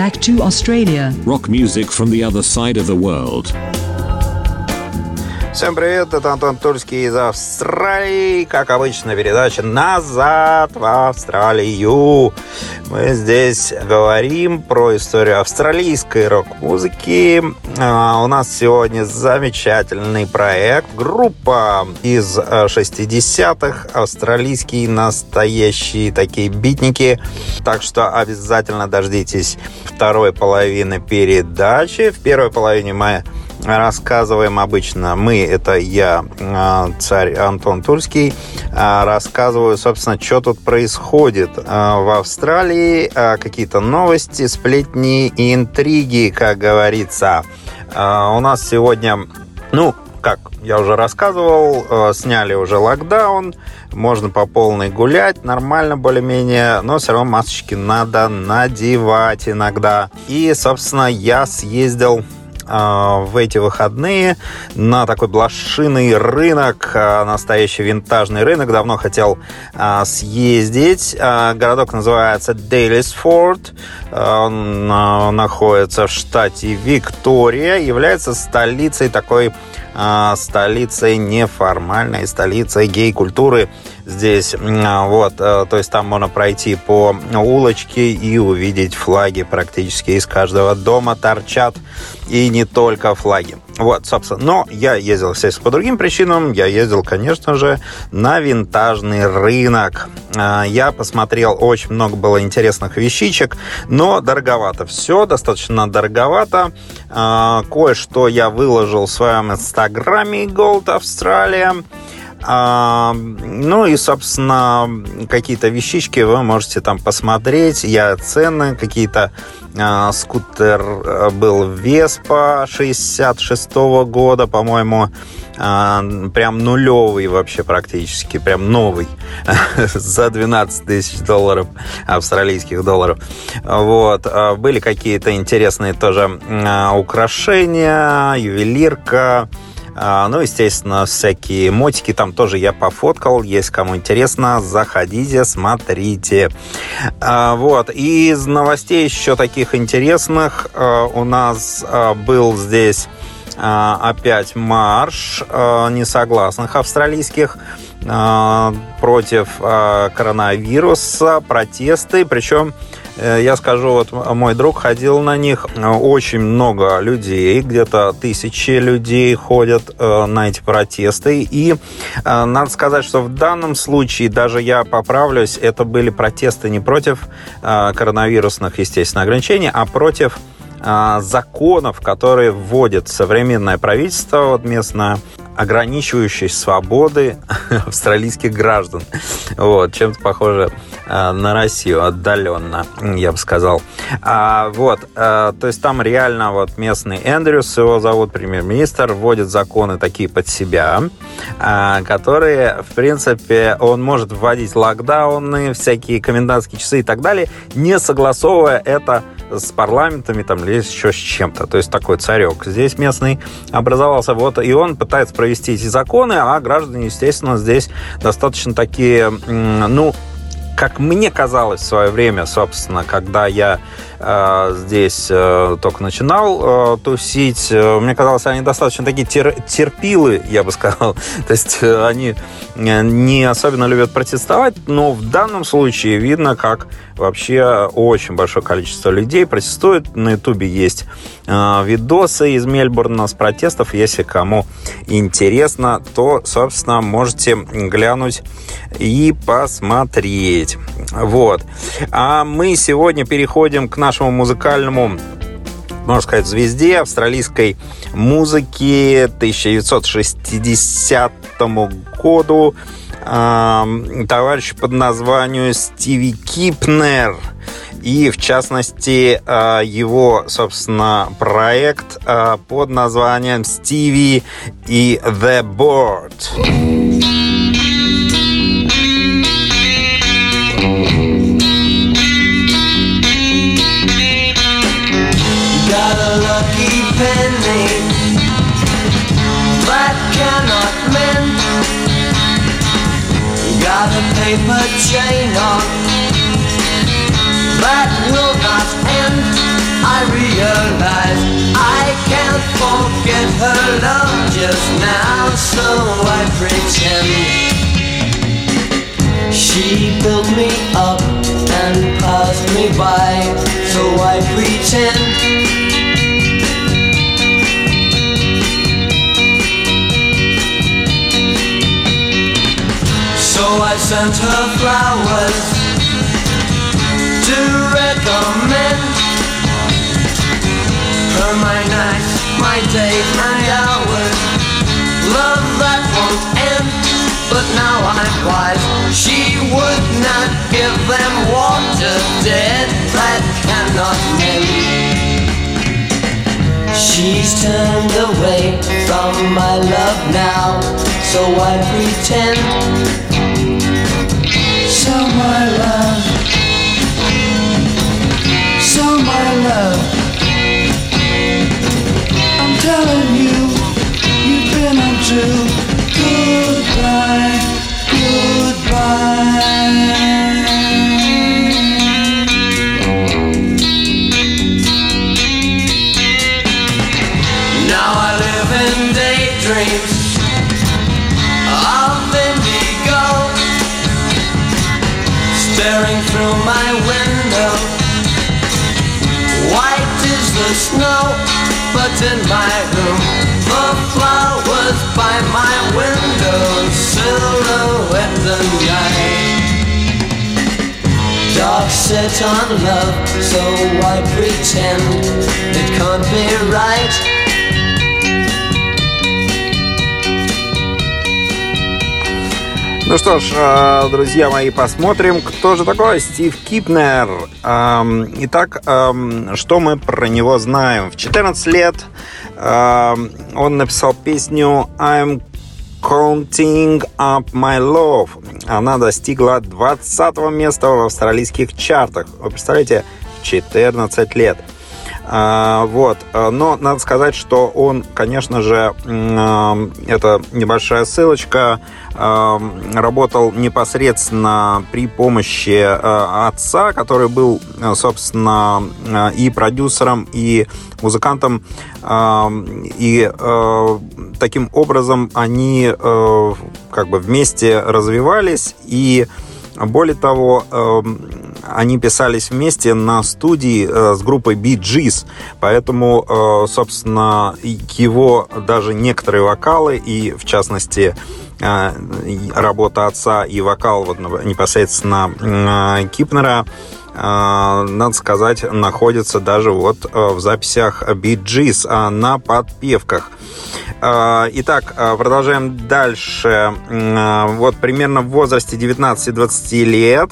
back to Australia. Rock music from the other side of the world. Всем привет, это Антон Тульский из Австралии. Как обычно, передача «Назад в Австралию». Мы здесь говорим про историю австралийской рок-музыки. А, у нас сегодня замечательный проект. Группа из 60-х. Австралийские настоящие такие битники. Так что обязательно дождитесь второй половины передачи. В первой половине мы рассказываем обычно мы, это я, а, царь Антон Тульский, а, рассказываю, собственно, что тут происходит а, в Австралии, какие-то новости, сплетни и интриги, как говорится. У нас сегодня, ну, как я уже рассказывал, сняли уже локдаун, можно по полной гулять, нормально более-менее, но все равно масочки надо надевать иногда. И, собственно, я съездил в эти выходные на такой блошиный рынок, а, настоящий винтажный рынок. Давно хотел а, съездить. Городок называется Дейлисфорд. Он находится в штате Виктория. Является столицей такой столицей неформальной, столицей гей-культуры здесь. Вот, э, то есть там можно пройти по улочке и увидеть флаги практически из каждого дома торчат. И не только флаги. Вот, собственно. Но я ездил, естественно, по другим причинам. Я ездил, конечно же, на винтажный рынок. А, я посмотрел, очень много было интересных вещичек, но дороговато. Все достаточно дороговато. А, кое-что я выложил в своем инстаграме Gold Australia. А, ну и, собственно, какие-то вещички вы можете там посмотреть. Я цены какие-то. А, скутер э, был Веспа 66 -го года, по-моему. А, прям нулевый вообще практически. Прям новый. За 12 тысяч долларов, австралийских долларов. Вот. Были какие-то интересные тоже украшения, ювелирка. А, ну, естественно, всякие мотики там тоже я пофоткал. Есть кому интересно, заходите, смотрите. А, вот. Из новостей еще таких интересных а, у нас был здесь опять марш несогласных австралийских против коронавируса, протесты, причем я скажу, вот мой друг ходил на них, э, очень много людей, где-то тысячи людей ходят э, на эти протесты. И надо сказать, что в данном случае, даже я поправлюсь, это были протесты не против коронавирусных, естественно, ограничений, а против законов, которые вводит современное правительство, вот местное, ограничивающие свободы австралийских граждан. Вот, чем-то похоже э, на Россию отдаленно, я бы сказал. А, вот, а, то есть там реально вот местный Эндрюс, его зовут премьер-министр, вводит законы такие под себя, а, которые, в принципе, он может вводить локдауны, всякие комендантские часы и так далее, не согласовывая это с парламентами там, или еще с чем-то. То есть такой царек здесь местный образовался. Вот, и он пытается провести эти законы, а граждане, естественно, здесь достаточно такие, ну, как мне казалось в свое время, собственно, когда я здесь э, только начинал э, тусить, э, мне казалось, они достаточно такие тер терпилы, я бы сказал. То есть они не особенно любят протестовать, но в данном случае видно, как вообще очень большое количество людей протестует. На Ютубе есть видосы из Мельбурна с протестов. Если кому интересно, то, собственно, можете глянуть и посмотреть. Вот. А мы сегодня переходим к нашему музыкальному можно сказать, звезде австралийской музыки 1960 году товарищ под названием Стиви Кипнер. И, в частности, а, его, собственно, проект а, под названием «Стиви и The Board». on That will not end. I realize I can't forget her love just now So I pretend. She built me up and passed me by So I pretend. Sent her flowers to recommend her my nights, my days, my hours. Love that won't end, but now I'm wise. She would not give them water dead that cannot mend. She's turned away from my love now, so I pretend. My love, so my love. I'm telling you, you've been untrue. Goodbye. Что ж, э, друзья мои, посмотрим, кто же такой Стив Кипнер. Эм, Итак, эм, что мы про него знаем? В 14 лет эм, он написал песню I'm Counting Up My Love. Она достигла 20 места в австралийских чартах. Вы представляете, в 14 лет. А, вот. Но надо сказать, что он, конечно же, э, это небольшая ссылочка, э, работал непосредственно при помощи э, отца, который был, э, собственно, э, и продюсером, и музыкантом. Э, И э, таким образом они э, как бы вместе развивались и более того, они писались вместе на студии э, с группой Gees, поэтому, э, собственно, его даже некоторые вокалы, и в частности э, работа отца и вокал вот непосредственно Кипнера, надо сказать, находятся даже вот в записях Gees э, на подпевках. Итак, продолжаем дальше. Вот примерно в возрасте 19-20 лет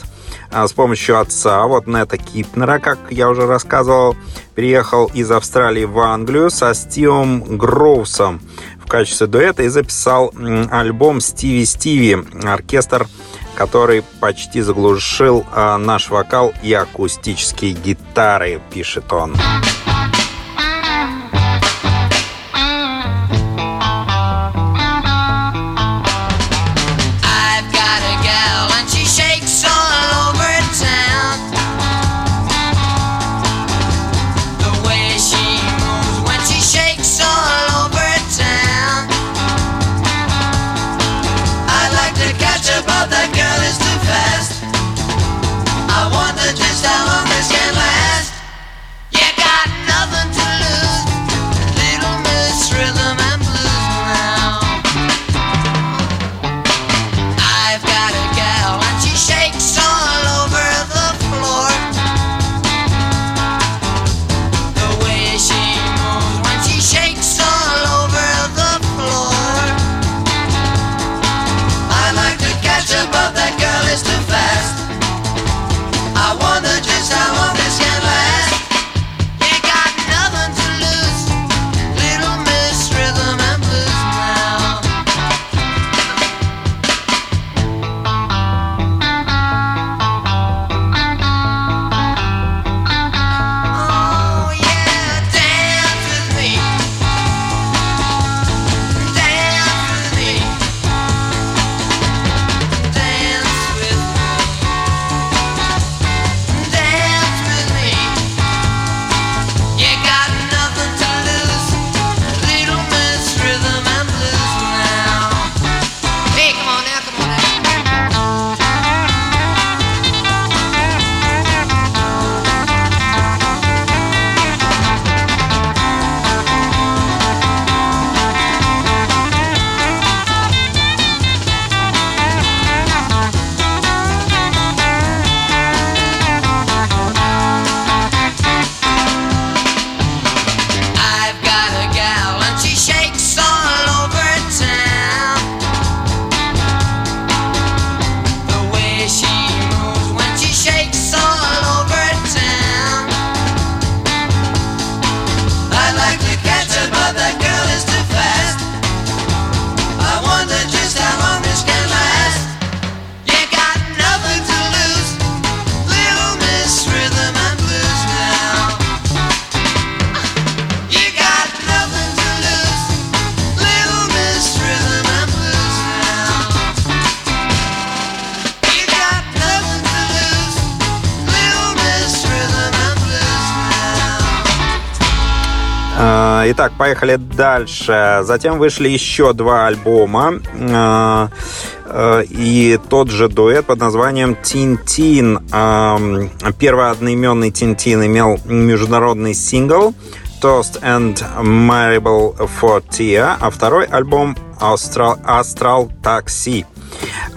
с помощью отца, вот Нета Кипнера, как я уже рассказывал, переехал из Австралии в Англию со Стивом Гроусом в качестве дуэта и записал альбом «Стиви Стиви». Оркестр, который почти заглушил э, наш вокал и акустические гитары, пишет он. Итак, поехали дальше. Затем вышли еще два альбома. Э, э, и тот же дуэт под названием «Тин-Тин». Первый одноименный «Тин-Тин» имел международный сингл «Toast and Marble for Tia», а второй альбом «Astral, Astral Taxi».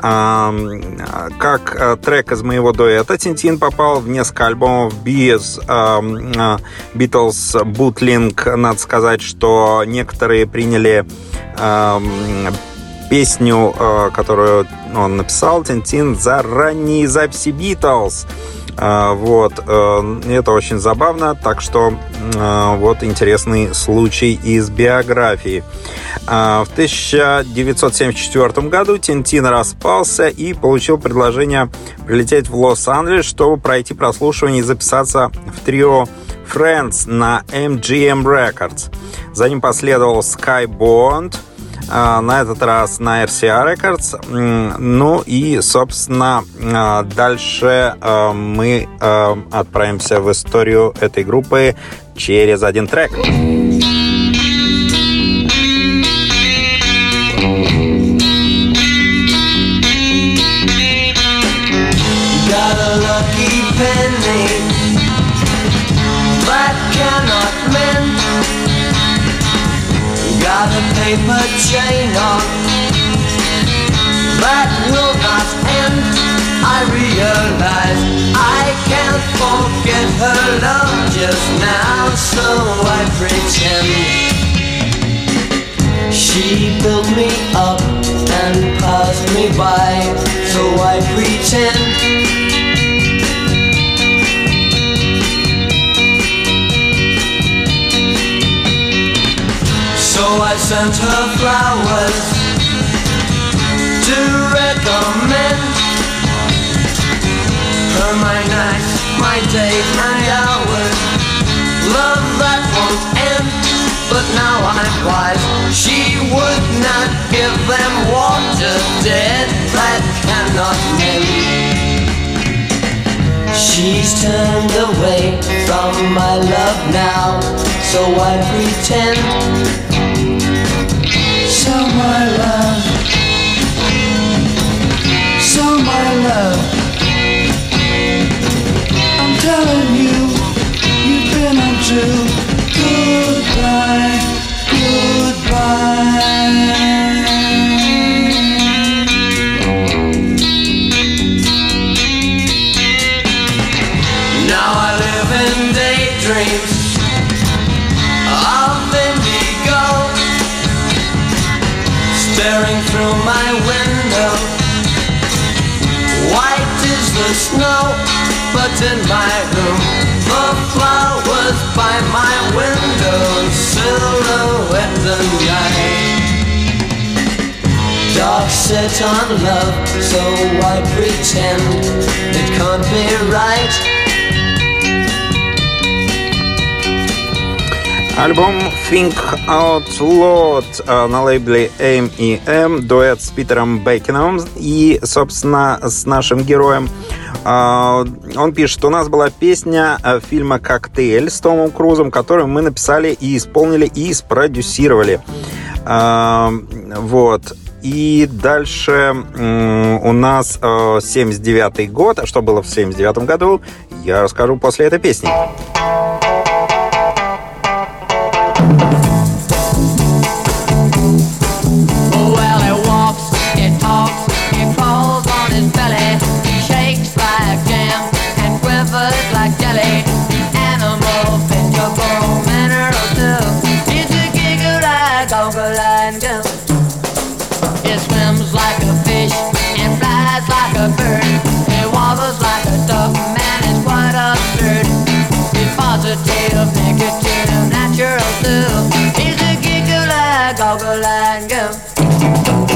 Как э, трек из моего дуэта, Тинтин попал в несколько альбомов без Beatles Бутлинг. Надо сказать, что некоторые приняли песню, э, которую он написал, Тинтин, за ранние записи Beatles. А, вот. Э, это очень забавно, так что э, вот интересный случай из биографии. А, в 1974 году Тинтин распался и получил предложение прилететь в Лос-Анджелес, чтобы пройти прослушивание и записаться в трио Friends на MGM Records. За ним последовал Sky Bond – а, на этот раз на RCA Records. Ну и, собственно, а, дальше а, мы отправимся в историю этой группы через один трек. Got a chain on that will not end. I realize I can't forget her love just now, so I pretend. She built me up and passed me by, so I pretend. So I sent her flowers to recommend her my night, my day, my hours. Love that won't end, but now I'm wise. She would not give them water dead that cannot mend. She's turned away from my love now, so I pretend my love, so my love. I'm telling you, you've been untrue. Goodbye. Staring through my window. White is the snow, but in my room, the flowers by my window silhouette the night. Dark set on love, so I pretend it can't be right. Альбом Think Out Loud э, на лейбле M&M, дуэт с Питером Бекином и, собственно, с нашим героем. Э, он пишет, у нас была песня э, фильма «Коктейль» с Томом Крузом, которую мы написали и исполнили и спродюсировали. Вот. И дальше у нас 79 год. А что было в 79 году, я расскажу после этой песни. Thank you. I'll go.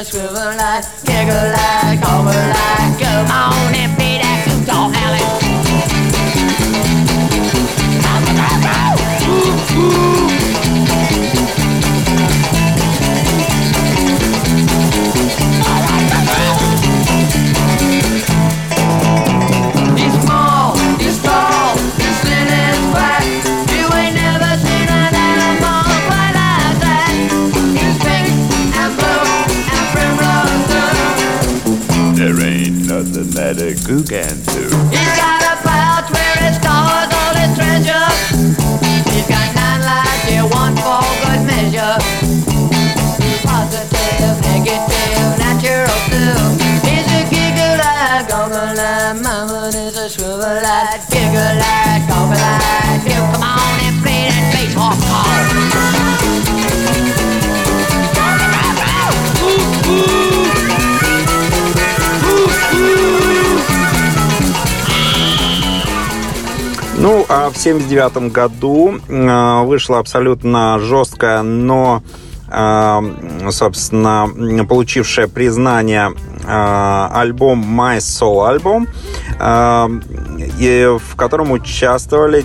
A scribble like, giggle like, goggle like, come on and play that soup, dog. Ooh, ooh. A goo can do. He's got a pouch where he stores all his treasure. He's got nine lives, yeah, one for good measure. Positive, negative, natural too. He's a giggle like, goggle like, mama is a swivel like, в 79 году э, вышла абсолютно жесткая, но, э, собственно, получившая признание альбом My Soul и в котором участвовали,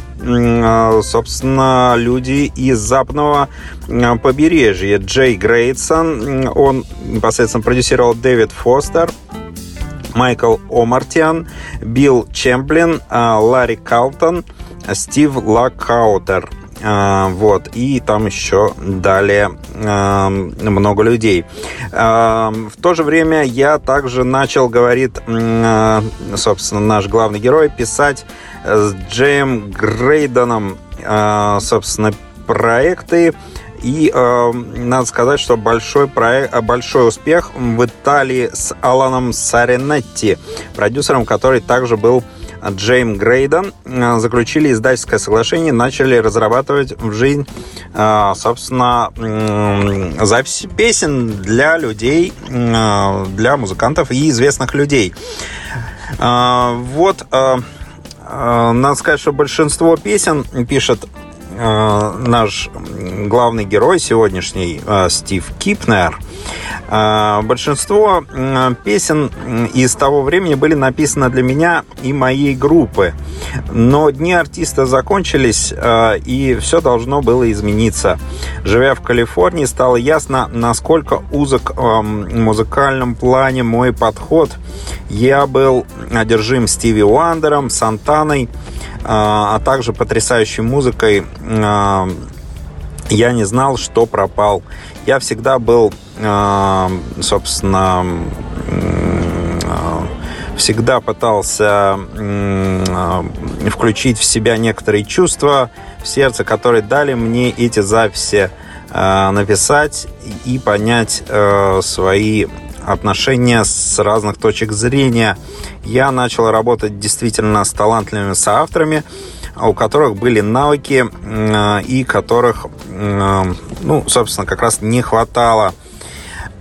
собственно, люди из западного побережья. Джей Грейтсон, он непосредственно продюсировал Дэвид Фостер, Майкл Омартиан, Билл Чамплин, а, Ларри Карлтон, Стив Люкатер. А, вот, и там еще далее а, много людей. В то же время я также начал, говорит, собственно, наш главный герой, писать с Джей Грейденом, собственно, проекты, и э, надо сказать, что большой, проект, большой успех в Италии с Аланом Соренти, продюсером, который также был Джейм Грейден, э, заключили издательское соглашение, начали разрабатывать в жизнь, э, собственно, записи песен для людей, э, для музыкантов и известных людей. Вот, надо сказать, что большинство песен пишет наш главный герой сегодняшний, э, Стив Кипнер, э, большинство песен из того времени были написаны для меня и моей группы. Но дни артиста закончились, и все должно было измениться. Живя в Калифорнии, стало ясно, насколько узок в музыкальном плане мой подход. Я был одержим Стиви Уандером, Сантаной, а также потрясающей музыкой, я не знал, что пропал. Я всегда был, собственно, всегда пытался включить в себя некоторые чувства в сердце, которые дали мне эти записи написать и понять свои отношения с разных точек зрения. Я начал работать действительно с талантливыми соавторами, у которых были навыки и которых, ну, собственно, как раз не хватало.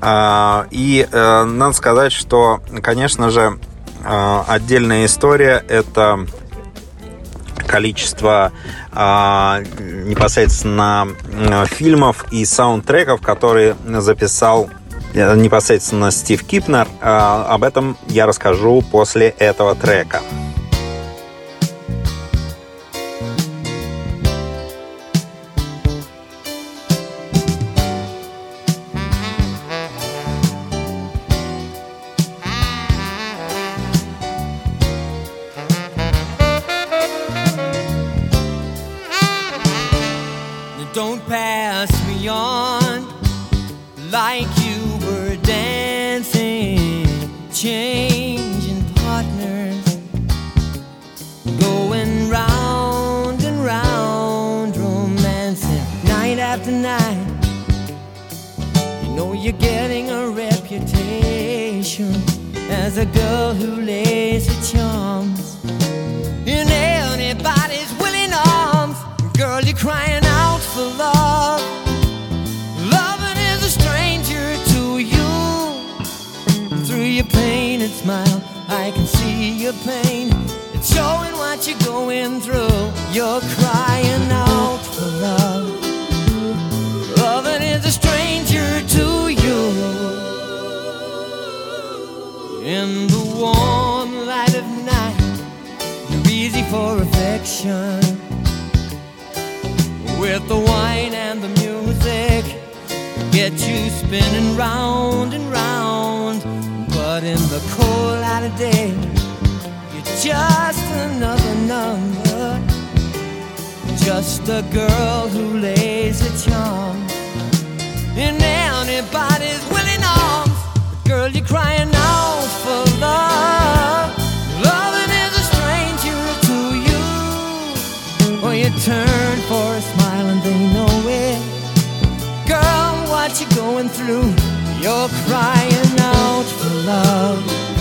А, и э, надо сказать, что, конечно же, э, отдельная история – это количество а, непосредственно фильмов и саундтреков, которые записал Э, непосредственно Стив Кипнер. Э, об этом я расскажу после этого трека. like you were dancing, changing partners, going round and round, romancing night after night. You know you're getting a reputation as a girl who lays her charms in anybody's willing arms. Girl, you're crying out for love. your pain and smile. I can see your pain. It's showing what you're going through. You're crying out for love. Loving is a stranger to you. In the warm light of night, you're easy for affection. With the wine and the music, get you spinning round and round. But in the cold light of day, you're just another number. Just a girl who lays a charm in anybody's willing arms. But girl, you're crying out for love. Loving is a stranger to you. Or you turn for a smile and they know it. Girl, what you going through? You're crying love.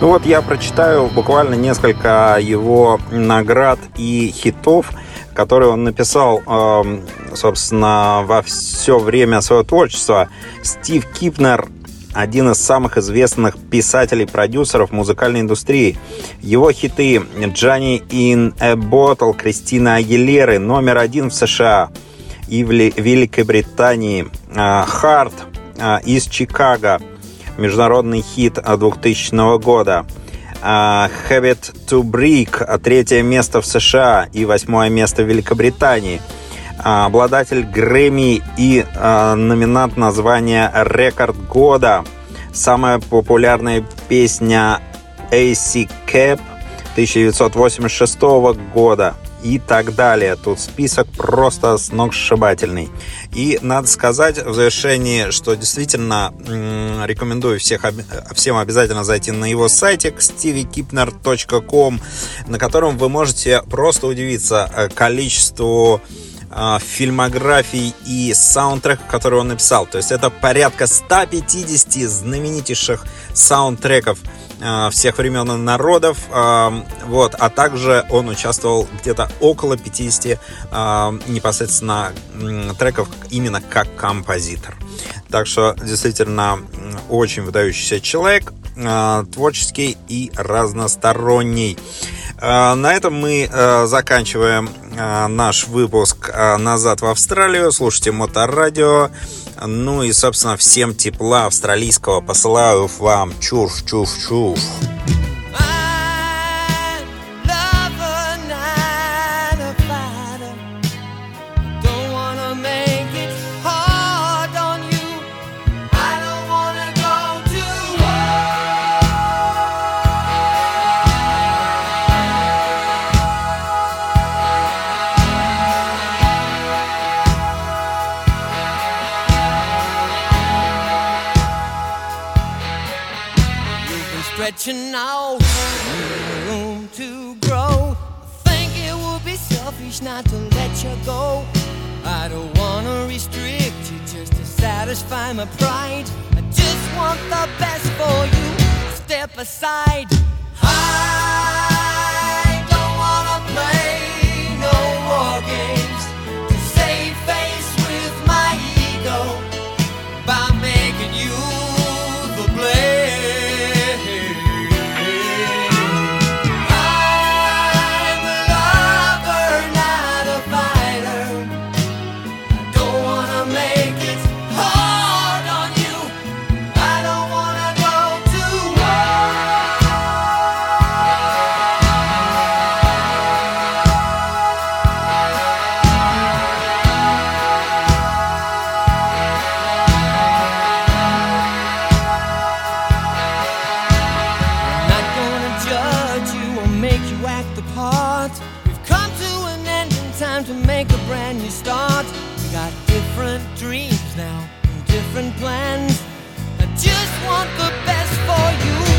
Ну вот я прочитаю буквально несколько его наград и хитов, которые он написал, эм, собственно, во все время своего творчества. Стив Кипнер один из самых известных писателей-продюсеров музыкальной индустрии. Его хиты «Джанни in a Bottle» Кристина Агилеры номер один в США и в Ли- Великобритании. «Харт» из Чикаго международный хит 2000 года. А, Habit to Break, а, третье место в США и восьмое место в Великобритании. Обладатель Грэмми и а, номинант на звание Рекорд года. Самая популярная песня AC Cap 1986 года и так далее. Тут список просто сногсшибательный. И надо сказать в завершении, что действительно рекомендую всех, всем обязательно зайти на его сайтик stevekipner.com, на котором вы можете просто удивиться э, количеству э, фильмографий и саундтреков, которые он написал. То есть это порядка 150 знаменитейших саундтреков э, всех времен и народов. э, Вот. А также он участвовал где-то около 50 э, непосредственно треков именно как композитор. Так что действительно очень выдающийся человек, творческий и разносторонний. На этом мы заканчиваем наш выпуск э, «Назад в Австралию». Слушайте Моторадио. Ну и, собственно, всем тепла австралийского посылаю вам. Чуф, pride. I just want the best for you. Step aside. I don't wanna play no war games time to make a brand new start. We got different dreams now, different plans. I just want the best for you.